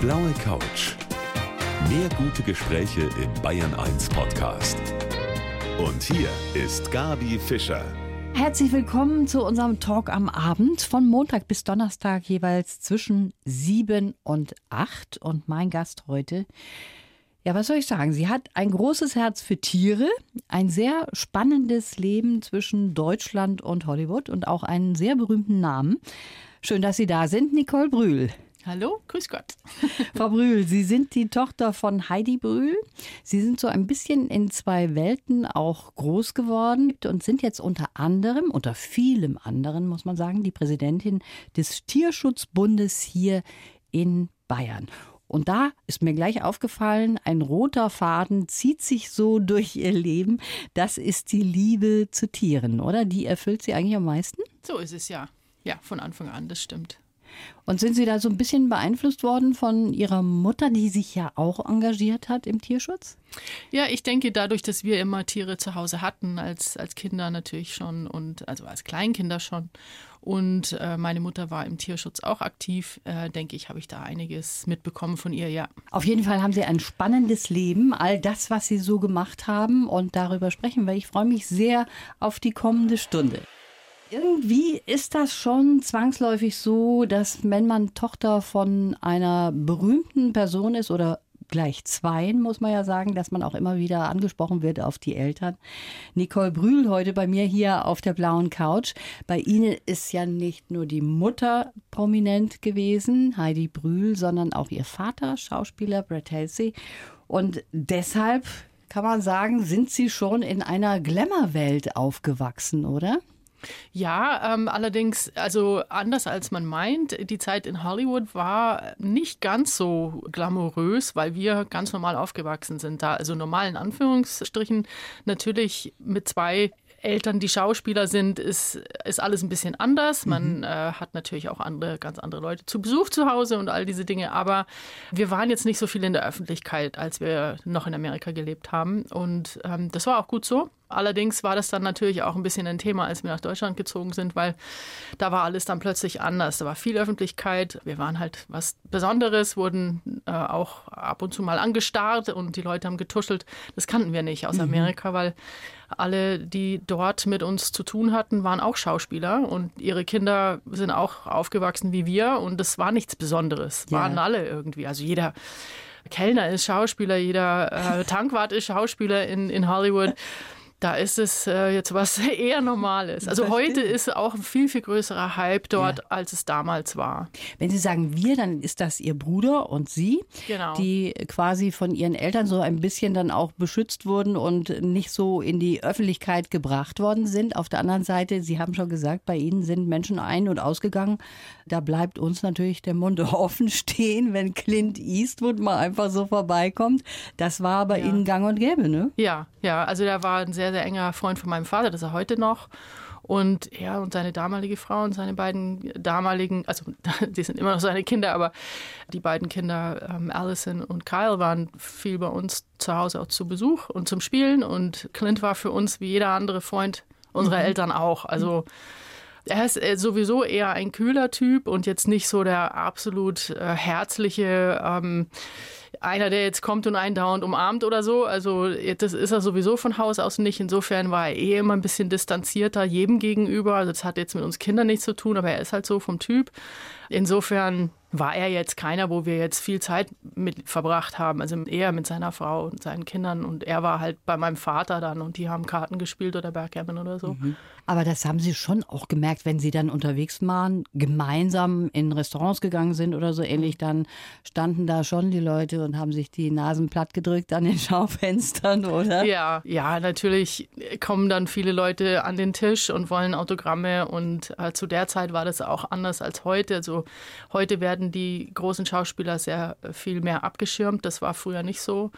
blaue Couch. Mehr gute Gespräche im Bayern 1 Podcast. Und hier ist Gabi Fischer. Herzlich willkommen zu unserem Talk am Abend von Montag bis Donnerstag jeweils zwischen 7 und 8. Und mein Gast heute, ja, was soll ich sagen? Sie hat ein großes Herz für Tiere, ein sehr spannendes Leben zwischen Deutschland und Hollywood und auch einen sehr berühmten Namen. Schön, dass Sie da sind, Nicole Brühl. Hallo, grüß Gott. Frau Brühl, Sie sind die Tochter von Heidi Brühl. Sie sind so ein bisschen in zwei Welten auch groß geworden und sind jetzt unter anderem, unter vielem anderen, muss man sagen, die Präsidentin des Tierschutzbundes hier in Bayern. Und da ist mir gleich aufgefallen, ein roter Faden zieht sich so durch ihr Leben. Das ist die Liebe zu Tieren, oder? Die erfüllt sie eigentlich am meisten? So ist es ja. Ja, von Anfang an, das stimmt. Und sind Sie da so ein bisschen beeinflusst worden von Ihrer Mutter, die sich ja auch engagiert hat im Tierschutz? Ja, ich denke, dadurch, dass wir immer Tiere zu Hause hatten, als, als Kinder natürlich schon und also als Kleinkinder schon. Und äh, meine Mutter war im Tierschutz auch aktiv, äh, denke ich, habe ich da einiges mitbekommen von ihr, ja. Auf jeden Fall haben Sie ein spannendes Leben, all das, was Sie so gemacht haben. Und darüber sprechen wir. Ich freue mich sehr auf die kommende Stunde. Irgendwie ist das schon zwangsläufig so, dass wenn man Tochter von einer berühmten Person ist oder gleich zweien, muss man ja sagen, dass man auch immer wieder angesprochen wird auf die Eltern. Nicole Brühl heute bei mir hier auf der blauen Couch. Bei Ihnen ist ja nicht nur die Mutter prominent gewesen, Heidi Brühl, sondern auch ihr Vater, Schauspieler Brett Halsey. Und deshalb kann man sagen, sind Sie schon in einer Glamour-Welt aufgewachsen, oder? Ja, ähm, allerdings, also anders als man meint, die Zeit in Hollywood war nicht ganz so glamourös, weil wir ganz normal aufgewachsen sind da. Also normal in Anführungsstrichen natürlich mit zwei Eltern, die Schauspieler sind, ist, ist alles ein bisschen anders. Man mhm. äh, hat natürlich auch andere, ganz andere Leute zu Besuch zu Hause und all diese Dinge. Aber wir waren jetzt nicht so viel in der Öffentlichkeit, als wir noch in Amerika gelebt haben. Und ähm, das war auch gut so. Allerdings war das dann natürlich auch ein bisschen ein Thema, als wir nach Deutschland gezogen sind, weil da war alles dann plötzlich anders. Da war viel Öffentlichkeit. Wir waren halt was Besonderes, wurden äh, auch ab und zu mal angestarrt und die Leute haben getuschelt. Das kannten wir nicht aus mhm. Amerika, weil alle, die dort mit uns zu tun hatten, waren auch Schauspieler und ihre Kinder sind auch aufgewachsen wie wir und das war nichts Besonderes. Ja. Waren alle irgendwie. Also jeder Kellner ist Schauspieler, jeder äh, Tankwart ist Schauspieler in, in Hollywood da ist es äh, jetzt was eher Normales. Also heute ist auch ein viel, viel größerer Hype dort, ja. als es damals war. Wenn Sie sagen wir, dann ist das Ihr Bruder und Sie, genau. die quasi von Ihren Eltern so ein bisschen dann auch beschützt wurden und nicht so in die Öffentlichkeit gebracht worden sind. Auf der anderen Seite, Sie haben schon gesagt, bei Ihnen sind Menschen ein- und ausgegangen. Da bleibt uns natürlich der Mund offen stehen, wenn Clint Eastwood mal einfach so vorbeikommt. Das war bei ja. Ihnen gang und gäbe, ne? Ja, ja. Also der war ein sehr sehr, sehr enger Freund von meinem Vater, das ist er heute noch. Und er und seine damalige Frau und seine beiden damaligen, also die sind immer noch seine Kinder, aber die beiden Kinder, ähm, Allison und Kyle, waren viel bei uns zu Hause auch zu Besuch und zum Spielen. Und Clint war für uns wie jeder andere Freund unserer mhm. Eltern auch. Also er ist sowieso eher ein kühler Typ und jetzt nicht so der absolut äh, herzliche. Ähm, einer, der jetzt kommt und einen dauernd umarmt oder so. Also das ist er sowieso von Haus aus nicht. Insofern war er eh immer ein bisschen distanzierter jedem gegenüber. Also das hat jetzt mit uns Kindern nichts zu tun, aber er ist halt so vom Typ. Insofern war er jetzt keiner, wo wir jetzt viel Zeit mit verbracht haben. Also eher mit seiner Frau und seinen Kindern. Und er war halt bei meinem Vater dann und die haben Karten gespielt oder Backgammon oder so. Mhm. Aber das haben Sie schon auch gemerkt, wenn Sie dann unterwegs waren, gemeinsam in Restaurants gegangen sind oder so ähnlich, dann standen da schon die Leute und haben sich die Nasen platt gedrückt an den Schaufenstern, oder? Ja, ja, natürlich kommen dann viele Leute an den Tisch und wollen Autogramme und äh, zu der Zeit war das auch anders als heute. Also heute werden werden die großen Schauspieler sehr äh, viel mehr abgeschirmt. Das war früher nicht so.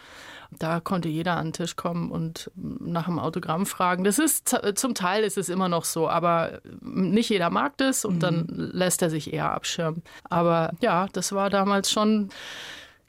Da konnte jeder an den Tisch kommen und nach einem Autogramm fragen. Das ist zum Teil ist es immer noch so, aber nicht jeder mag das und mhm. dann lässt er sich eher abschirmen. Aber ja, das war damals schon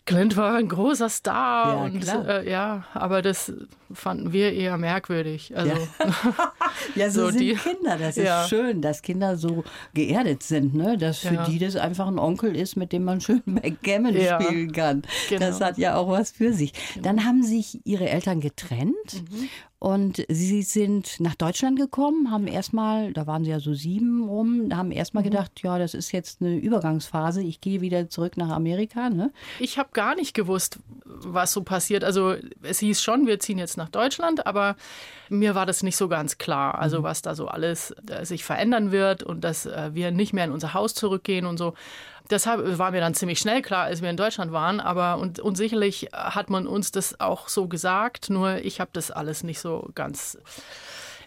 Clint war ein großer Star Ja, und äh, ja, aber das fanden wir eher merkwürdig. Also Ja, so, So sind die- Kinder. Das ist Ja. schön, dass Kinder so geerdet sind, ne? dass für Ja. die das einfach ein Onkel ist, mit dem man schön Backgammon Ja. spielen kann. Genau. Das hat ja auch was für sich. Dann haben sich ihre Eltern getrennt Mhm. Und sie sind nach Deutschland gekommen, haben erstmal, da waren sie ja so sieben rum, haben erstmal Mhm. gedacht, ja, das ist jetzt eine Übergangsphase, ich gehe wieder zurück nach Amerika. Ne? Ich habe gar nicht gewusst, was so passiert. Also es hieß schon, wir ziehen jetzt nach Deutschland, aber mir war das nicht so ganz klar. Also was da so alles äh, sich verändern wird und dass äh, wir nicht mehr in unser Haus zurückgehen und so. Deshalb war mir dann ziemlich schnell klar, als wir in Deutschland waren. Aber und, und sicherlich hat man uns das auch so gesagt. Nur ich habe das alles nicht so ganz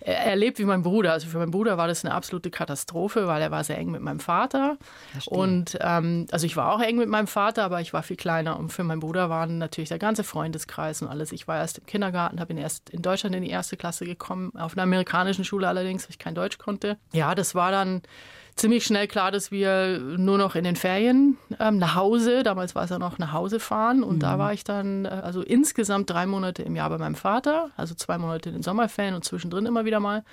erlebt wie mein Bruder. Also für meinen Bruder war das eine absolute Katastrophe, weil er war sehr eng mit meinem Vater. Verstehe. Und ähm, also ich war auch eng mit meinem Vater, aber ich war viel kleiner. Und für meinen Bruder waren natürlich der ganze Freundeskreis und alles. Ich war erst im Kindergarten, habe erst in Deutschland in die erste Klasse gekommen, auf einer amerikanischen Schule allerdings, weil ich kein Deutsch konnte. Ja, das war dann ziemlich schnell klar, dass wir nur noch in den Ferien ähm, nach Hause, damals war es ja noch nach Hause fahren und da war ich dann äh, also insgesamt drei Monate im Jahr bei meinem Vater, also zwei Monate in den Sommerferien und zwischendrin immer wieder mal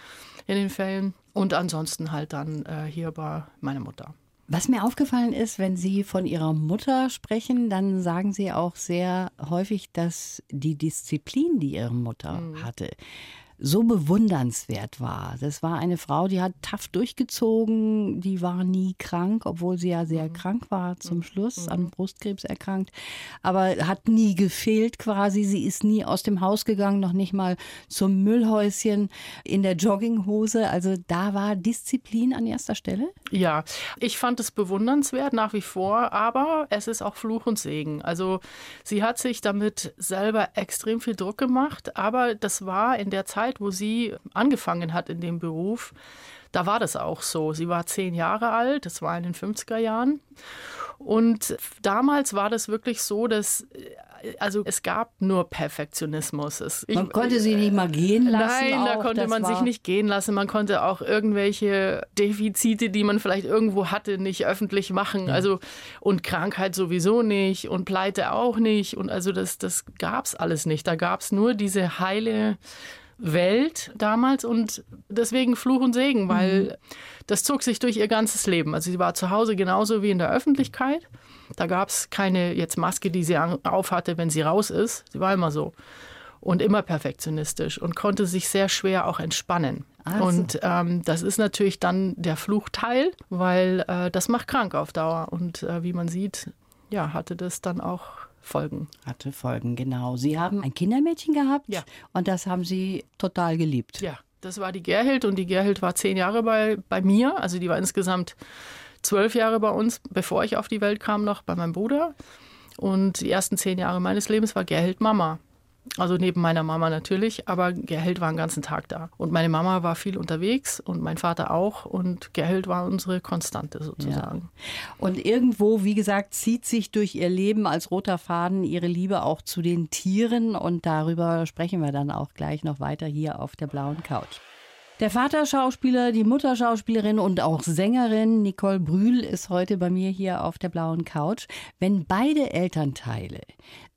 in den Ferien und ansonsten halt dann äh, hier bei meiner Mutter. Was mir aufgefallen ist, wenn Sie von Ihrer Mutter sprechen, dann sagen Sie auch sehr häufig, dass die Disziplin, die Ihre Mutter hatte, so bewundernswert war. Das war eine Frau, die hat tough durchgezogen, die war nie krank, obwohl sie ja sehr krank war zum Schluss, an Brustkrebs erkrankt, aber hat nie gefehlt quasi. Sie ist nie aus dem Haus gegangen, noch nicht mal zum Müllhäuschen in der Jogginghose. Also da war Disziplin an erster Stelle. Ja, ich fand es bewundernswert nach wie vor, aber es ist auch Fluch und Segen. Also sie hat sich damit selber extrem viel Druck gemacht, aber das war in der Zeit, wo sie angefangen hat in dem Beruf, da war das auch so. Sie war zehn Jahre alt, das war in den 50er Jahren. Und damals war das wirklich so, dass äh, also es gab nur Perfektionismus. Es, ich- Man konnte sie nicht mal gehen lassen. Nein, da auch. konnte Das man sich nicht gehen lassen. Man konnte auch irgendwelche Defizite, die man vielleicht irgendwo hatte, nicht öffentlich machen. Also und Krankheit sowieso nicht und Pleite auch nicht. Und also das, das gab's alles nicht. Da gab's nur diese heile Welt damals und deswegen Fluch und Segen, weil das zog sich durch ihr ganzes Leben. Also sie war zu Hause genauso wie in der Öffentlichkeit. Da gab es keine jetzt Maske, die sie aufhatte, wenn sie raus ist. Sie war immer so. Und immer perfektionistisch und konnte sich sehr schwer auch entspannen. Ah, so. und ähm, das ist natürlich dann der Fluchteil, weil äh, das macht krank auf Dauer. Und äh, wie man sieht, ja, hatte das dann auch Folgen. Hatte Folgen, genau. Sie haben ein Kindermädchen gehabt Ja. und das haben Sie total geliebt. Ja, das war die Gerhild und die Gerhild war zehn Jahre bei, bei mir. Also die war insgesamt zwölf Jahre bei uns, bevor ich auf die Welt kam, noch bei meinem Bruder. Und die ersten zehn Jahre meines Lebens war Gerhild Mama. Also neben meiner Mama natürlich, aber Gerhild war den ganzen Tag da. Und meine Mama war viel unterwegs und mein Vater auch. Und Gerhild war unsere Konstante sozusagen. Und irgendwo, wie gesagt, zieht sich durch ihr Leben als roter Faden ihre Liebe auch zu den Tieren. Und darüber sprechen wir dann auch gleich noch weiter hier auf der blauen Couch. Der Vater Schauspieler, die Mutter Schauspielerin und auch Sängerin Nicole Brühl ist heute bei mir hier auf der blauen Couch. Wenn beide Elternteile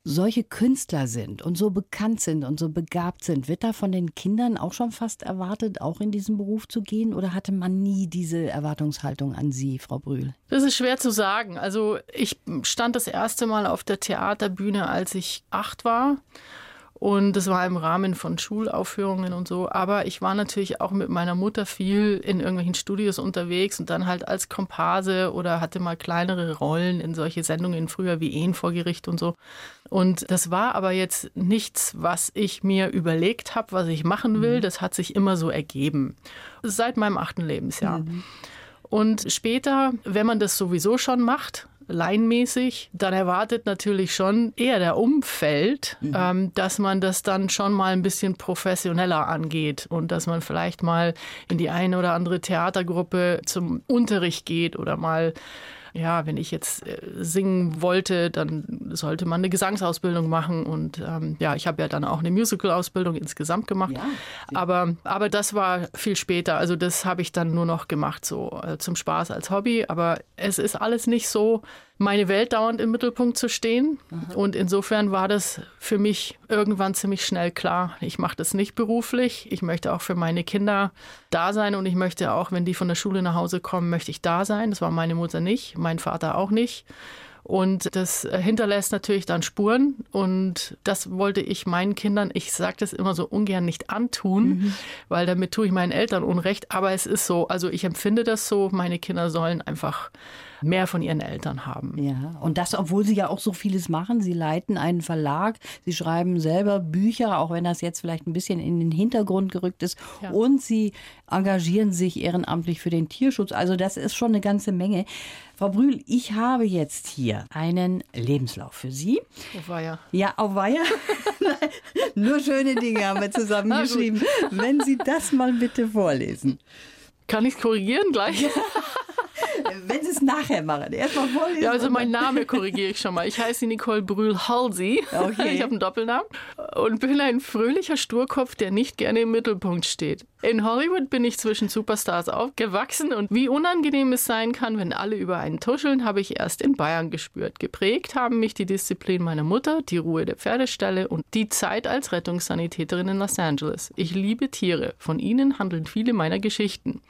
solche Künstler sind und so bekannt sind und so begabt sind, wird da von den Kindern auch schon fast erwartet, auch in diesen Beruf zu gehen? Oder hatte man nie diese Erwartungshaltung an Sie, Frau Brühl? Das ist schwer zu sagen. Also ich stand das erste Mal auf der Theaterbühne, als ich acht war. Und das war im Rahmen von Schulaufführungen und so. Aber ich war natürlich auch mit meiner Mutter viel in irgendwelchen Studios unterwegs und dann halt als Komparse oder hatte mal kleinere Rollen in solche Sendungen früher wie Ehen vor Gericht und so. Und das war aber jetzt nichts, was ich mir überlegt habe, was ich machen will. Das hat sich immer so ergeben. Seit meinem achten Lebensjahr. Und später, wenn man das sowieso schon macht, laienmäßig, dann erwartet natürlich schon eher der Umfeld, ähm, dass man das dann schon mal ein bisschen professioneller angeht und dass man vielleicht mal in die eine oder andere Theatergruppe zum Unterricht geht oder mal ja, wenn ich jetzt äh, singen wollte, dann sollte man eine Gesangsausbildung machen. Und ähm, ja, ich habe ja dann auch eine Musical-Ausbildung insgesamt gemacht. Ja. Aber, aber das war viel später. Also das habe ich dann nur noch gemacht, so äh, zum Spaß als Hobby. Aber es ist alles nicht so, meine Welt dauernd im Mittelpunkt zu stehen. Aha. Und insofern war das für mich irgendwann ziemlich schnell klar, ich mache das nicht beruflich. Ich möchte auch für meine Kinder da sein und ich möchte auch, wenn die von der Schule nach Hause kommen, möchte ich da sein. Das war meine Mutter nicht, mein Vater auch nicht. Und das hinterlässt natürlich dann Spuren. Und das wollte ich meinen Kindern, ich sage das immer so ungern, nicht antun, mhm. weil damit tue ich meinen Eltern Unrecht. Aber es ist so, also ich empfinde das so, meine Kinder sollen einfach mehr von ihren Eltern haben. Ja, und das, obwohl Sie ja auch so vieles machen. Sie leiten einen Verlag, Sie schreiben selber Bücher, auch wenn das jetzt vielleicht ein bisschen in den Hintergrund gerückt ist. Ja. Und Sie engagieren sich ehrenamtlich für den Tierschutz. Also das ist schon eine ganze Menge. Frau Brühl, ich habe jetzt hier einen Lebenslauf für Sie. Auf Weiher. Ja, auf Weiher. Nur schöne Dinge haben wir zusammengeschrieben. Wenn Sie das mal bitte vorlesen. Kann ich korrigieren gleich? Wenn Sie es nachher machen. Erstmal vorlesen. Ja, also mein Name korrigiere ich schon mal. Ich heiße Nicole Brühl-Halsey. Okay. Ich habe einen Doppelnamen und bin ein fröhlicher Sturkopf, der nicht gerne im Mittelpunkt steht. In Hollywood bin ich zwischen Superstars aufgewachsen und wie unangenehm es sein kann, wenn alle über einen tuscheln, habe ich erst in Bayern gespürt. Geprägt haben mich die Disziplin meiner Mutter, die Ruhe der Pferdestelle und die Zeit als Rettungssanitäterin in Los Angeles. Ich liebe Tiere. Von ihnen handeln viele meiner Geschichten.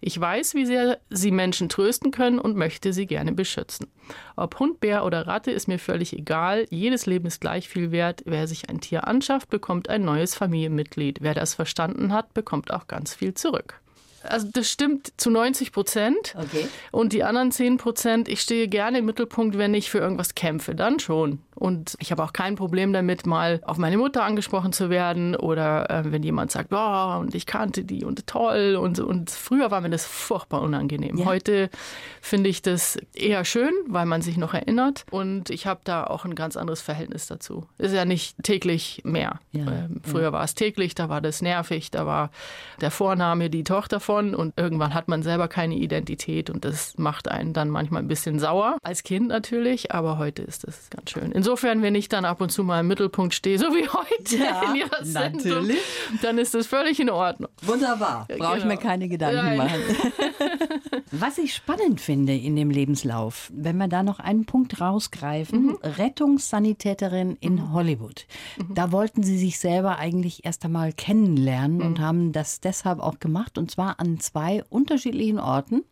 Ich weiß, wie sehr sie Menschen trösten können und möchte sie gerne beschützen. Ob Hund, Bär oder Ratte ist mir völlig egal. Jedes Leben ist gleich viel wert. Wer sich ein Tier anschafft, bekommt ein neues Familienmitglied. Wer das verstanden hat, bekommt auch ganz viel zurück. Also das stimmt zu 90 Prozent. Okay. Und die anderen 10 Prozent, ich stehe gerne im Mittelpunkt, wenn ich für irgendwas kämpfe, dann schon. Und ich habe auch kein Problem damit, mal auf meine Mutter angesprochen zu werden oder äh, wenn jemand sagt, boah, und ich kannte die und toll. Und, und früher war mir das furchtbar unangenehm. Ja. Heute finde ich das eher schön, weil man sich noch erinnert. Und ich habe da auch ein ganz anderes Verhältnis dazu. Ist ja nicht täglich mehr. Ja. Ähm, früher ja. war es täglich, da war das nervig, da war der Vorname die Tochter von und irgendwann hat man selber keine Identität und das macht einen dann manchmal ein bisschen sauer. Als Kind natürlich, aber heute ist das ganz schön. In insofern, wenn ich dann ab und zu mal im Mittelpunkt stehe, so wie heute ja, in Ihrer Sendung, natürlich. dann ist das völlig in Ordnung. Wunderbar. Brauche genau. ich mir keine Gedanken Nein. machen. Was ich spannend finde in dem Lebenslauf, wenn wir da noch einen Punkt rausgreifen, mhm. Rettungssanitäterin in mhm. Hollywood. Mhm. Da wollten Sie sich selber eigentlich erst einmal kennenlernen und mhm. haben das deshalb auch gemacht und zwar an zwei unterschiedlichen Orten.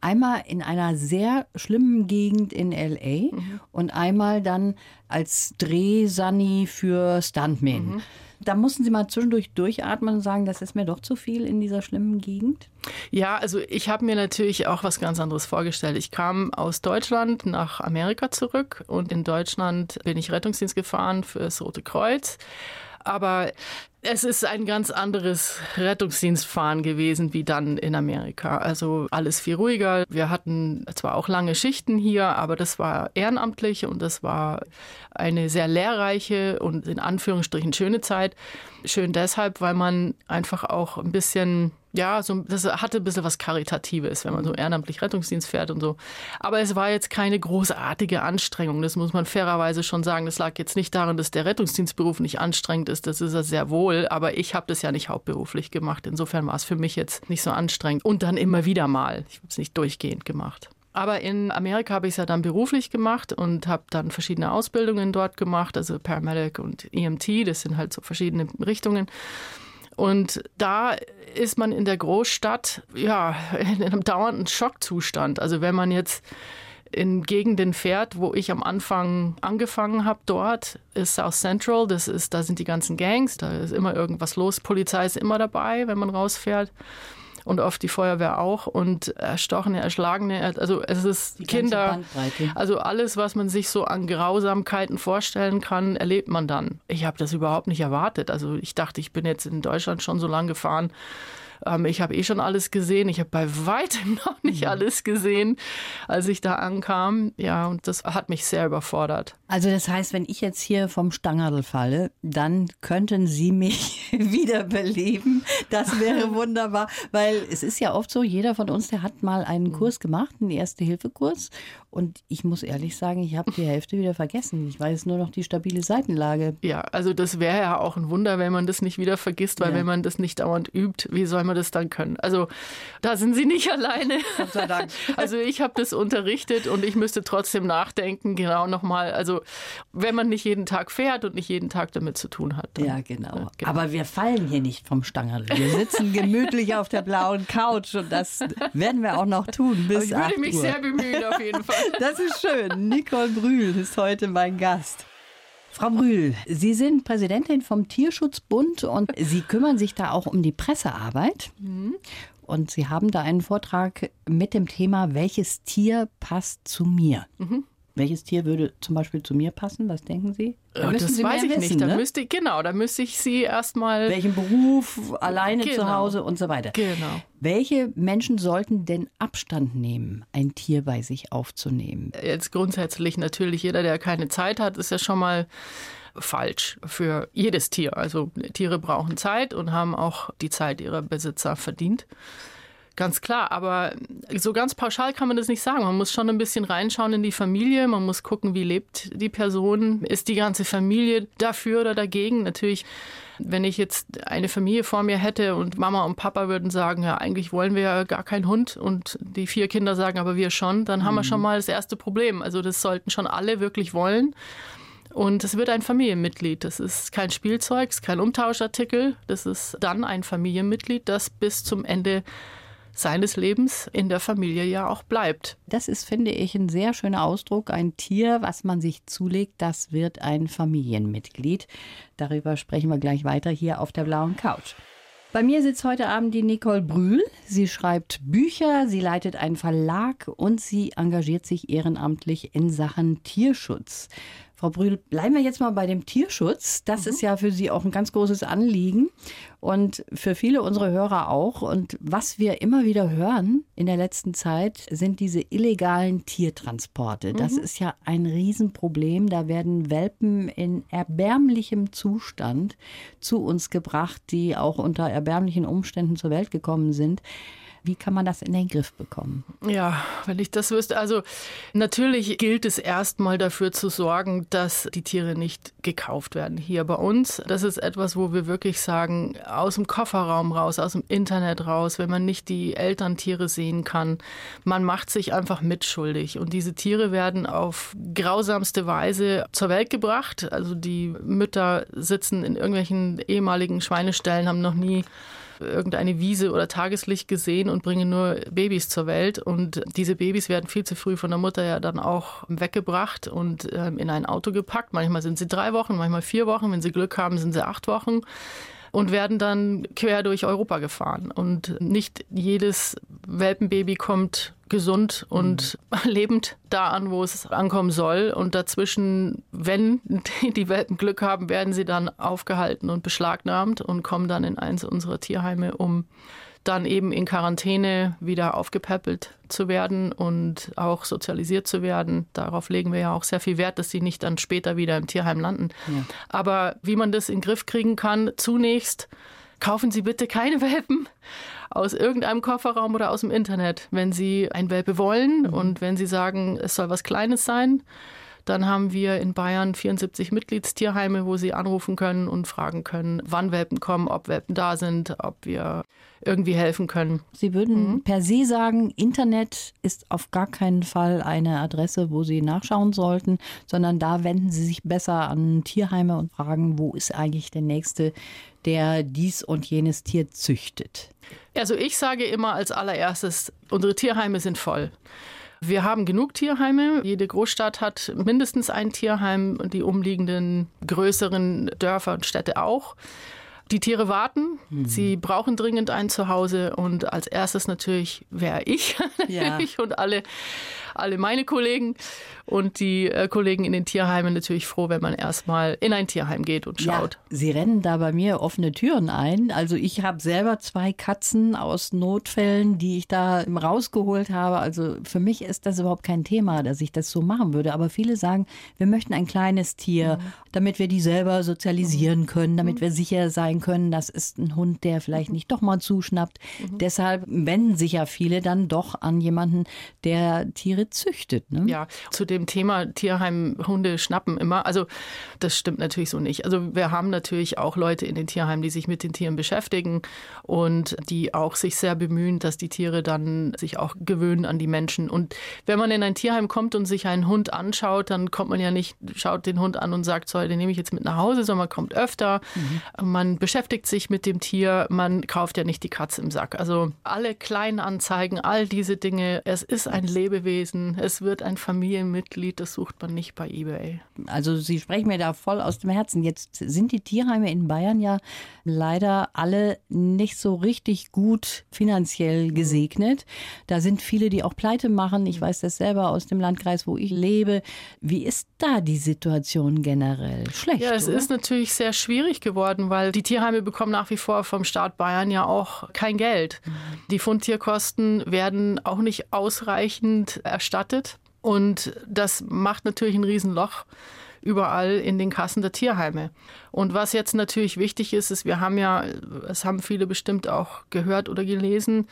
Einmal in einer sehr schlimmen Gegend in LA mhm. und einmal dann als Drehsani für Stuntmen. Mhm. Da mussten Sie mal zwischendurch durchatmen und sagen, das ist mir doch zu viel in dieser schlimmen Gegend? Ja, also ich habe mir natürlich auch was ganz anderes vorgestellt. Ich kam aus Deutschland nach Amerika zurück und in Deutschland bin ich Rettungsdienst gefahren für das Rote Kreuz. Aber es ist ein ganz anderes Rettungsdienstfahren gewesen wie dann in Amerika. Also alles viel ruhiger. Wir hatten zwar auch lange Schichten hier, aber das war ehrenamtlich und das war eine sehr lehrreiche und in Anführungsstrichen schöne Zeit. Schön deshalb, weil man einfach auch ein bisschen ja, so, das hatte ein bisschen was Karitatives, wenn man so ehrenamtlich Rettungsdienst fährt und so. Aber es war jetzt keine großartige Anstrengung. Das muss man fairerweise schon sagen. Das lag jetzt nicht daran, dass der Rettungsdienstberuf nicht anstrengend ist. Das ist er sehr wohl. Aber ich habe das ja nicht hauptberuflich gemacht. Insofern war es für mich jetzt nicht so anstrengend. Und dann immer wieder mal. Ich habe es nicht durchgehend gemacht. Aber in Amerika habe ich es ja dann beruflich gemacht und habe dann verschiedene Ausbildungen dort gemacht, also Paramedic und EMT, das sind halt so verschiedene Richtungen. Und da ist man in der Großstadt ja in einem dauernden Schockzustand. Also wenn man jetzt in Gegenden fährt, wo ich am Anfang angefangen habe, dort ist South Central, das ist, da sind die ganzen Gangs, da ist immer irgendwas los. Polizei ist immer dabei, wenn man rausfährt und oft die Feuerwehr auch und erstochene, erschlagene, also es ist die Kinder, also alles, was man sich so an Grausamkeiten vorstellen kann, erlebt man dann. Ich habe das überhaupt nicht erwartet. Also ich dachte, ich bin jetzt in Deutschland schon so lange gefahren ähm, ich habe eh schon alles gesehen. Ich habe bei weitem noch nicht mhm. alles gesehen, als ich da ankam. Ja, und das hat mich sehr überfordert. Also das heißt, wenn ich jetzt hier vom Stangerl falle, dann könnten Sie mich wiederbeleben. Das wäre wunderbar, weil es ist ja oft so, jeder von uns, der hat mal einen. Kurs gemacht, einen Erste-Hilfe-Kurs. Und ich muss ehrlich sagen, ich habe die Hälfte wieder vergessen. Ich weiß nur noch die stabile Seitenlage. Ja, also das wäre ja auch ein Wunder, wenn man das nicht wieder vergisst, weil ja. wenn man das nicht dauernd übt, wie soll man das dann können. Also da sind Sie nicht alleine. Gott sei Dank. Also ich habe das unterrichtet und ich müsste trotzdem nachdenken, genau nochmal. Also wenn man nicht jeden Tag fährt und nicht jeden Tag damit zu tun hat. Ja genau. genau. Aber wir fallen hier nicht vom Stangerl. Wir sitzen gemütlich auf der blauen Couch und das werden wir auch noch tun bis Aber ich würde mich Uhr. sehr bemühen auf jeden Fall. Das ist schön. Nicole Brühl ist heute mein Gast. Frau Brühl, Sie sind Präsidentin vom Tierschutzbund und Sie kümmern sich da auch um die Pressearbeit. Mhm. Und Sie haben da einen Vortrag mit dem Thema, welches Tier passt zu mir? Mhm. Welches Tier würde zum Beispiel zu mir passen? Was denken Sie? Da das Sie weiß ich wissen, nicht. Da ne? müsste, genau, da müsste ich Sie erstmal. Welchen Beruf, alleine genau. zu Hause und so weiter. Genau. Welche Menschen sollten denn Abstand nehmen, ein Tier bei sich aufzunehmen? Jetzt grundsätzlich natürlich jeder, der keine Zeit hat, ist ja schon mal falsch für jedes Tier. Also Tiere brauchen Zeit und haben auch die Zeit ihrer Besitzer verdient. Ganz klar, aber so ganz pauschal kann man das nicht sagen. Man muss schon ein bisschen reinschauen in die Familie, man muss gucken, wie lebt die Person, ist die ganze Familie dafür oder dagegen. Natürlich, wenn ich jetzt eine Familie vor mir hätte und Mama und Papa würden sagen, ja, eigentlich wollen wir ja gar keinen Hund und die vier Kinder sagen, aber wir schon, dann haben wir schon mhm. mal das erste Problem. Also das sollten schon alle wirklich wollen. Und es wird ein Familienmitglied. Das ist kein Spielzeug, es ist kein Umtauschartikel. Das ist dann ein Familienmitglied, das bis zum Ende seines Lebens in der Familie ja auch bleibt. Das ist, finde ich, ein sehr schöner Ausdruck. Ein Tier, was man sich zulegt, das wird ein Familienmitglied. Darüber sprechen wir gleich weiter hier auf der blauen Couch. Bei mir sitzt heute Abend die Nicole Brühl. Sie schreibt Bücher, sie leitet einen Verlag und sie engagiert sich ehrenamtlich in Sachen Tierschutz. Frau Brühl, bleiben wir jetzt mal bei dem Tierschutz. Das mhm. ist ja für Sie auch ein ganz großes Anliegen und für viele unserer Hörer auch. Und was wir immer wieder hören in der letzten Zeit, sind diese illegalen Tiertransporte. Das mhm. ist ja ein Riesenproblem. Da werden Welpen in erbärmlichem Zustand zu uns gebracht, die auch unter erbärmlichen Umständen zur Welt gekommen sind. Wie kann man das in den Griff bekommen? Ja, wenn ich das wüsste. Also natürlich gilt es erstmal dafür zu sorgen, dass die Tiere nicht gekauft werden hier bei uns. Das ist etwas, wo wir wirklich sagen, aus dem Kofferraum raus, aus dem Internet raus, wenn man nicht die Elterntiere sehen kann. Man macht sich einfach mitschuldig. Und diese Tiere werden auf grausamste Weise zur Welt gebracht. Also die Mütter sitzen in irgendwelchen ehemaligen Schweineställen, haben noch nie irgendeine Wiese oder Tageslicht gesehen und bringen nur Babys zur Welt. Und diese Babys werden viel zu früh von der Mutter ja dann auch weggebracht und ähm, in ein Auto gepackt. Manchmal sind sie drei Wochen, manchmal vier Wochen. Wenn sie Glück haben, sind sie acht Wochen und werden dann quer durch Europa gefahren. Und nicht jedes Welpenbaby kommt gesund und mhm. lebend da an, wo es ankommen soll. Und dazwischen, wenn die Welpen Glück haben, werden sie dann aufgehalten und beschlagnahmt und kommen dann in eins unserer Tierheime, um dann eben in Quarantäne wieder aufgepäppelt zu werden und auch sozialisiert zu werden. Darauf legen wir ja auch sehr viel Wert, dass sie nicht dann später wieder im Tierheim landen. Ja. Aber wie man das in den Griff kriegen kann, zunächst kaufen Sie bitte keine Welpen aus irgendeinem Kofferraum oder aus dem Internet. Wenn Sie ein Welpe wollen mhm. und wenn Sie sagen, es soll was Kleines sein, dann haben wir in Bayern 74 Mitgliedstierheime, wo Sie anrufen können und fragen können, wann Welpen kommen, ob Welpen da sind, ob wir irgendwie helfen können. Sie würden mhm. per se sagen, Internet ist auf gar keinen Fall eine Adresse, wo Sie nachschauen sollten, sondern da wenden Sie sich besser an Tierheime und fragen, wo ist eigentlich der nächste, der dies und jenes Tier züchtet. Also ich sage immer als allererstes, unsere Tierheime sind voll. Wir haben genug Tierheime. Jede Großstadt hat mindestens ein Tierheim und die umliegenden größeren Dörfer und Städte auch. Die Tiere warten, mhm. sie brauchen dringend ein Zuhause und als erstes natürlich wäre ich ja. und alle alle meine Kollegen und die äh, Kollegen in den Tierheimen natürlich froh, wenn man erstmal in ein Tierheim geht und schaut. Ja, sie rennen da bei mir offene Türen ein. Also ich habe selber zwei Katzen aus Notfällen, die ich da rausgeholt habe. Also für mich ist das überhaupt kein Thema, dass ich das so machen würde. Aber viele sagen, wir möchten ein kleines Tier, mhm. damit wir die selber sozialisieren mhm. können, damit mhm. wir sicher sein können, das ist ein Hund, der vielleicht mhm. nicht doch mal zuschnappt. Mhm. Deshalb wenden sich ja viele dann doch an jemanden, der Tiere Tiere züchtet. Ne? Ja, zu dem Thema Tierheim, Hunde schnappen immer. Also das stimmt natürlich so nicht. Also wir haben natürlich auch Leute in den Tierheimen, die sich mit den Tieren beschäftigen und die auch sich sehr bemühen, dass die Tiere dann sich auch gewöhnen an die Menschen. Und wenn man in ein Tierheim kommt und sich einen Hund anschaut, dann kommt man ja nicht, schaut den Hund an und sagt, so, den nehme ich jetzt mit nach Hause, sondern man kommt öfter. Mhm. Man beschäftigt sich mit dem Tier. Man kauft ja nicht die Katze im Sack. Also alle Kleinanzeigen, all diese Dinge. Es ist ein Lebewesen. Es wird ein Familienmitglied. Das sucht man nicht bei eBay. Also Sie sprechen mir da voll aus dem Herzen. Jetzt sind die Tierheime in Bayern ja leider alle nicht so richtig gut finanziell gesegnet. Da sind viele, die auch pleite machen. Ich weiß das selber aus dem Landkreis, wo ich lebe. Wie ist da die Situation generell? Schlecht. Ja, es oder? ist natürlich sehr schwierig geworden, weil die Tierheime bekommen nach wie vor vom Staat Bayern ja auch kein Geld. Mhm. Die Fundtierkosten werden auch nicht ausreichend erstattet. Und das macht natürlich ein Riesenloch überall in den Kassen der Tierheime. Und was jetzt natürlich wichtig ist, ist, wir haben ja, es haben viele bestimmt auch gehört oder gelesen,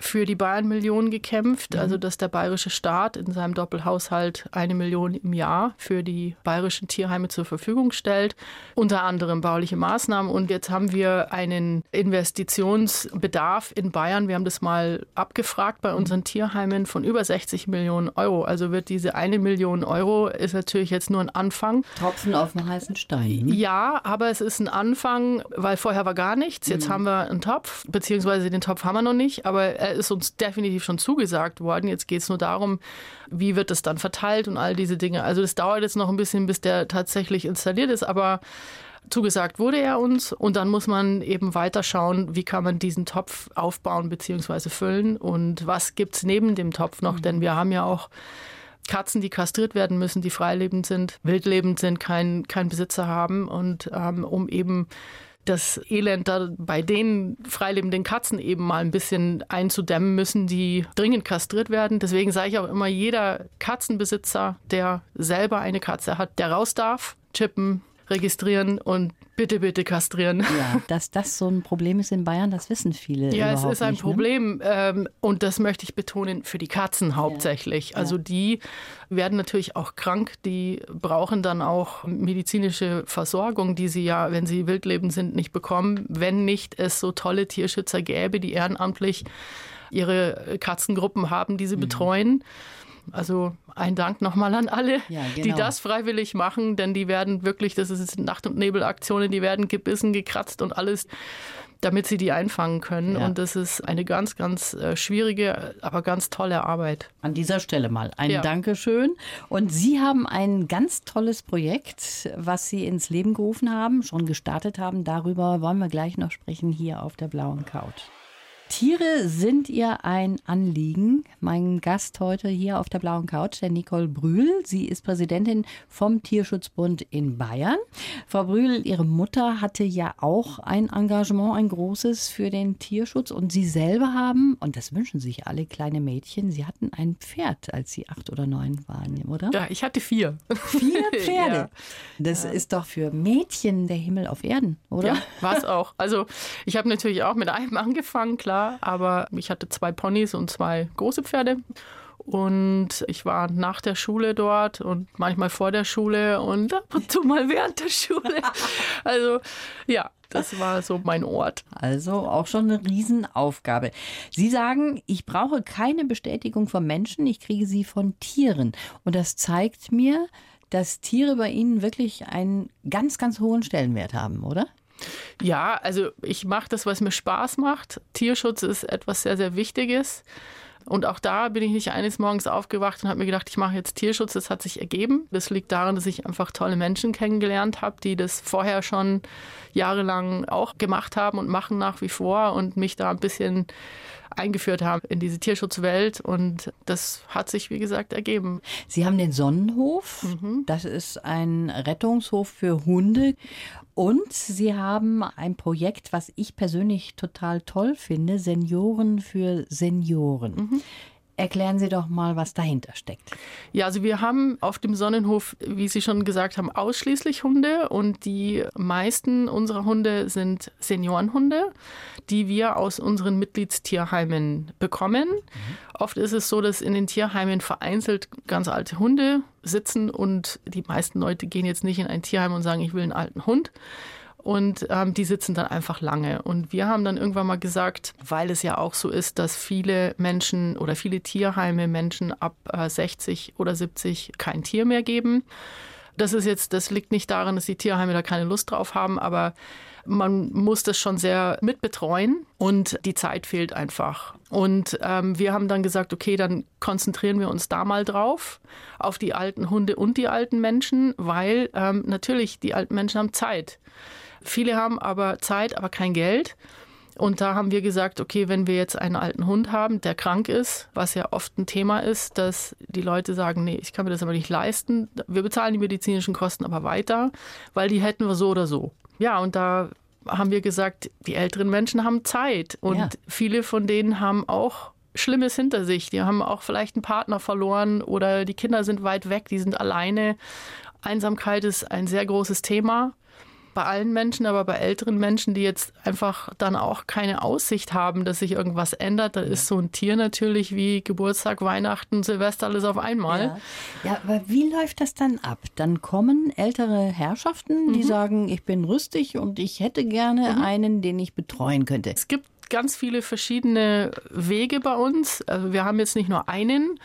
für die Bayern-Million gekämpft, mhm. also dass der bayerische Staat in seinem Doppelhaushalt eine Million im Jahr für die bayerischen Tierheime zur Verfügung stellt, unter anderem bauliche Maßnahmen. Und jetzt haben wir einen Investitionsbedarf in Bayern. Wir haben das mal abgefragt bei unseren Tierheimen von über 60 Millionen Euro. Also wird diese eine Million Euro ist natürlich jetzt nur ein Anfang. Tropfen auf dem heißen Stein. Ja, aber es ist ein Anfang, weil vorher war gar nichts. Jetzt mhm. haben wir einen Topf, beziehungsweise den Topf haben wir noch nicht, aber ist uns definitiv schon zugesagt worden. Jetzt geht es nur darum, wie wird es dann verteilt und all diese Dinge. Also das dauert jetzt noch ein bisschen, bis der tatsächlich installiert ist, aber zugesagt wurde er uns und dann muss man eben weiter schauen, wie kann man diesen Topf aufbauen bzw. füllen und was gibt es neben dem Topf noch, mhm. denn wir haben ja auch Katzen, die kastriert werden müssen, die freilebend sind, wildlebend sind, keinen kein Besitzer haben und ähm, um eben das Elend da bei den freilebenden Katzen eben mal ein bisschen einzudämmen müssen, die dringend kastriert werden. Deswegen sage ich auch immer, jeder Katzenbesitzer, der selber eine Katze hat, der raus darf, chippen, registrieren und bitte, bitte kastrieren. Ja, dass das so ein Problem ist in Bayern, das wissen viele. Ja, es ist ein nicht, ne? Problem ne? und das möchte ich betonen für die Katzen hauptsächlich. Ja. Also die werden natürlich auch krank, die brauchen dann auch medizinische Versorgung, die sie ja, wenn sie wildlebend sind, nicht bekommen, wenn nicht es so tolle Tierschützer gäbe, die ehrenamtlich ihre Katzengruppen haben, die sie mhm. betreuen. Also ein Dank nochmal an alle, ja, genau. die das freiwillig machen, denn die werden wirklich, das ist Nacht- und Nebelaktionen, die werden gebissen, gekratzt und alles, damit sie die einfangen können. Ja. Und das ist eine ganz, ganz äh, schwierige, aber ganz tolle Arbeit. An dieser Stelle mal ein ja. Dankeschön. Und Sie haben ein ganz tolles Projekt, was Sie ins Leben gerufen haben, schon gestartet haben. Darüber wollen wir gleich noch sprechen hier auf der blauen Couch. Tiere sind ihr ein Anliegen. Mein Gast heute hier auf der blauen Couch, der Nicole Brühl. Sie ist Präsidentin vom Tierschutzbund in Bayern. Frau Brühl, Ihre Mutter hatte ja auch ein Engagement, ein großes für den Tierschutz. Und Sie selber haben, und das wünschen sich alle kleine Mädchen, Sie hatten ein Pferd, als Sie acht oder neun waren, oder? Ja, ich hatte vier. Vier Pferde? ja. Das ja. ist doch für Mädchen der Himmel auf Erden, oder? Ja, war es auch. Also ich habe natürlich auch mit einem angefangen, klar aber ich hatte zwei Ponys und zwei große Pferde. Und ich war nach der Schule dort und manchmal vor der Schule und ab und zu mal während der Schule. Also ja, das war so mein Ort. Also auch schon eine Riesenaufgabe. Sie sagen, ich brauche keine Bestätigung von Menschen, ich kriege sie von Tieren. Und das zeigt mir, dass Tiere bei Ihnen wirklich einen ganz, ganz hohen Stellenwert haben, oder? Ja, also ich mache das, was mir Spaß macht. Tierschutz ist etwas sehr, sehr Wichtiges. Und auch da bin ich nicht eines Morgens aufgewacht und habe mir gedacht, ich mache jetzt Tierschutz. Das hat sich ergeben. Das liegt daran, dass ich einfach tolle Menschen kennengelernt habe, die das vorher schon jahrelang auch gemacht haben und machen nach wie vor und mich da ein bisschen eingeführt haben in diese Tierschutzwelt. Und das hat sich, wie gesagt, ergeben. Sie haben den Sonnenhof. Mhm. Das ist ein Rettungshof für Hunde. Und Sie haben ein Projekt, was ich persönlich total toll finde, Senioren für Senioren. Mhm. Erklären Sie doch mal, was dahinter steckt. Ja, also wir haben auf dem Sonnenhof, wie Sie schon gesagt haben, ausschließlich Hunde und die meisten unserer Hunde sind Seniorenhunde, die wir aus unseren Mitgliedstierheimen bekommen. Mhm. Oft ist es so, dass in den Tierheimen vereinzelt ganz alte Hunde sitzen und die meisten Leute gehen jetzt nicht in ein Tierheim und sagen, ich will einen alten Hund und ähm, die sitzen dann einfach lange. Und wir haben dann irgendwann mal gesagt, weil es ja auch so ist, dass viele Menschen oder viele Tierheime Menschen ab äh, 60 oder 70 kein Tier mehr geben. Das ist jetzt, das liegt nicht daran, dass die Tierheime da keine Lust drauf haben, aber man muss das schon sehr mitbetreuen und die Zeit fehlt einfach. Und ähm, wir haben dann gesagt, okay, dann konzentrieren wir uns da mal drauf, auf die alten Hunde und die alten Menschen, weil ähm, natürlich die alten Menschen haben Zeit. Viele haben aber Zeit, aber kein Geld. Und da haben wir gesagt, okay, wenn wir jetzt einen alten Hund haben, der krank ist, was ja oft ein Thema ist, dass die Leute sagen, nee, ich kann mir das aber nicht leisten. Wir bezahlen die medizinischen Kosten aber weiter, weil die hätten wir so oder so. Ja, und da haben wir gesagt, die älteren Menschen haben Zeit und ja. viele von denen haben auch Schlimmes hinter sich. Die haben auch vielleicht einen Partner verloren oder die Kinder sind weit weg, die sind alleine. Einsamkeit ist ein sehr großes Thema bei allen Menschen, aber bei älteren Menschen, die jetzt einfach dann auch keine Aussicht haben, dass sich irgendwas ändert, da ist so ein Tier natürlich wie Geburtstag, Weihnachten, Silvester alles auf einmal. Ja, ja aber wie läuft das dann ab? Dann kommen ältere Herrschaften, die mhm. sagen, ich bin rüstig und ich hätte gerne mhm. einen, den ich betreuen könnte. Es gibt ganz viele verschiedene Wege bei uns. Also wir haben jetzt nicht nur einen. Mhm.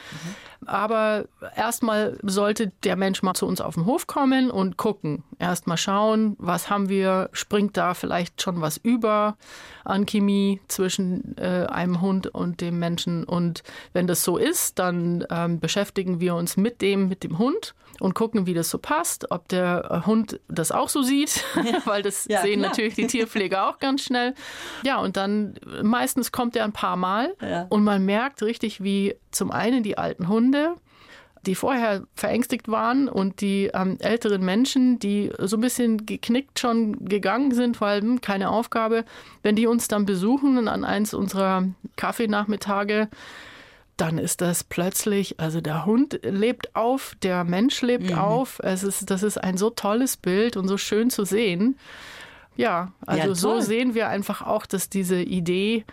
Aber erstmal sollte der Mensch mal zu uns auf den Hof kommen und gucken. Erstmal schauen, was haben wir, springt da vielleicht schon was über an Chemie zwischen äh, einem Hund und dem Menschen. Und wenn das so ist, dann ähm, beschäftigen wir uns mit dem, mit dem Hund und gucken, wie das so passt, ob der äh, Hund das auch so sieht, weil das ja, sehen klar. natürlich die Tierpfleger auch ganz schnell. Ja, und dann meistens kommt er ein paar Mal ja. und man merkt richtig, wie zum einen die alten Hunde, die vorher verängstigt waren und die ähm, älteren Menschen, die so ein bisschen geknickt schon gegangen sind, weil hm, keine Aufgabe, wenn die uns dann besuchen an eins unserer Kaffeenachmittage, dann ist das plötzlich, also der Hund lebt auf, der Mensch lebt mhm. auf. Es ist, das ist ein so tolles Bild und so schön zu sehen. Ja, also ja, so sehen wir einfach auch, dass diese Idee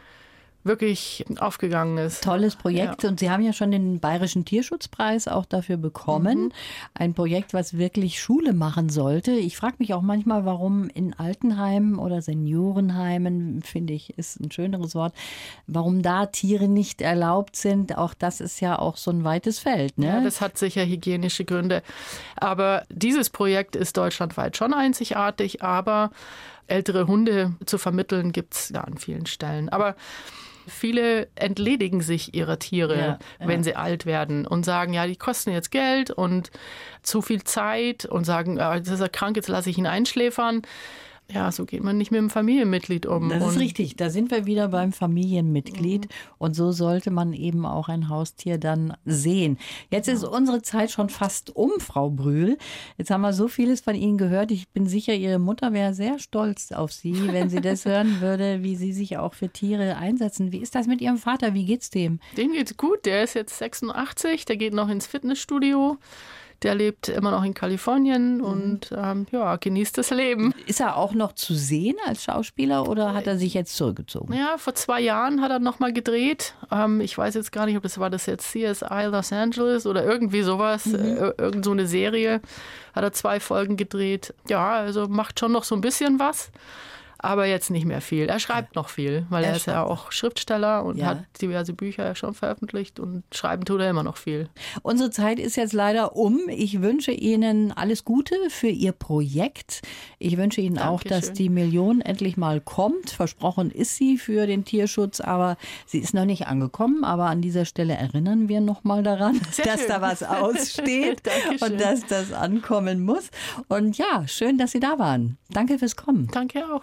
wirklich aufgegangen ist. Tolles Projekt. Ja. Und Sie haben ja schon den Bayerischen Tierschutzpreis auch dafür bekommen. Mhm. Ein Projekt, was wirklich Schule machen sollte. Ich frage mich auch manchmal, warum in Altenheimen oder Seniorenheimen, finde ich, ist ein schöneres Wort, warum da Tiere nicht erlaubt sind. Auch das ist ja auch so ein weites Feld. Ne? Ja, das hat sicher hygienische Gründe. Aber dieses Projekt ist deutschlandweit schon einzigartig. Aber ältere Hunde zu vermitteln, gibt es ja an vielen Stellen. Aber Viele entledigen sich ihrer Tiere, ja, wenn ja. sie alt werden und sagen, ja, die kosten jetzt Geld und zu viel Zeit und sagen, ah, das ist er krank, jetzt lasse ich ihn einschläfern ja, so geht man nicht mit einem Familienmitglied um. Das ist richtig. Da sind wir wieder beim Familienmitglied. Mhm. Und so sollte man eben auch ein Haustier dann sehen. Jetzt ja. ist unsere Zeit schon fast um, Frau Brühl. Jetzt haben wir so vieles von Ihnen gehört. Ich bin sicher, Ihre Mutter wäre sehr stolz auf Sie, wenn sie das hören würde, wie Sie sich auch für Tiere einsetzen. Wie ist das mit Ihrem Vater? Wie geht's dem? Dem geht's gut. Der ist jetzt 86. Der geht noch ins Fitnessstudio. Der lebt immer noch in Kalifornien mhm. und ähm, ja, genießt das Leben. Ist er auch noch zu sehen als Schauspieler oder hat er sich jetzt zurückgezogen? Ja, vor zwei Jahren hat er nochmal gedreht. Ähm, ich weiß jetzt gar nicht, ob das war das jetzt CSI Los Angeles oder irgendwie sowas, mhm. äh, irgend so eine Serie. Hat er zwei Folgen gedreht. Ja, also macht schon noch so ein bisschen was aber jetzt nicht mehr viel. Er schreibt noch viel, weil er, er ist ja auch Schriftsteller und ja. hat diverse Bücher ja schon veröffentlicht und schreiben tut er immer noch viel. Unsere Zeit ist jetzt leider um. Ich wünsche Ihnen alles Gute für Ihr Projekt. Ich wünsche Ihnen Dankeschön. auch, dass die Million endlich mal kommt. Versprochen ist sie für den Tierschutz, aber sie ist noch nicht angekommen. Aber an dieser Stelle erinnern wir noch mal daran, Sehr dass schön. da was aussteht und dass das ankommen muss. Und ja, schön, dass Sie da waren. Danke fürs Kommen. Danke auch.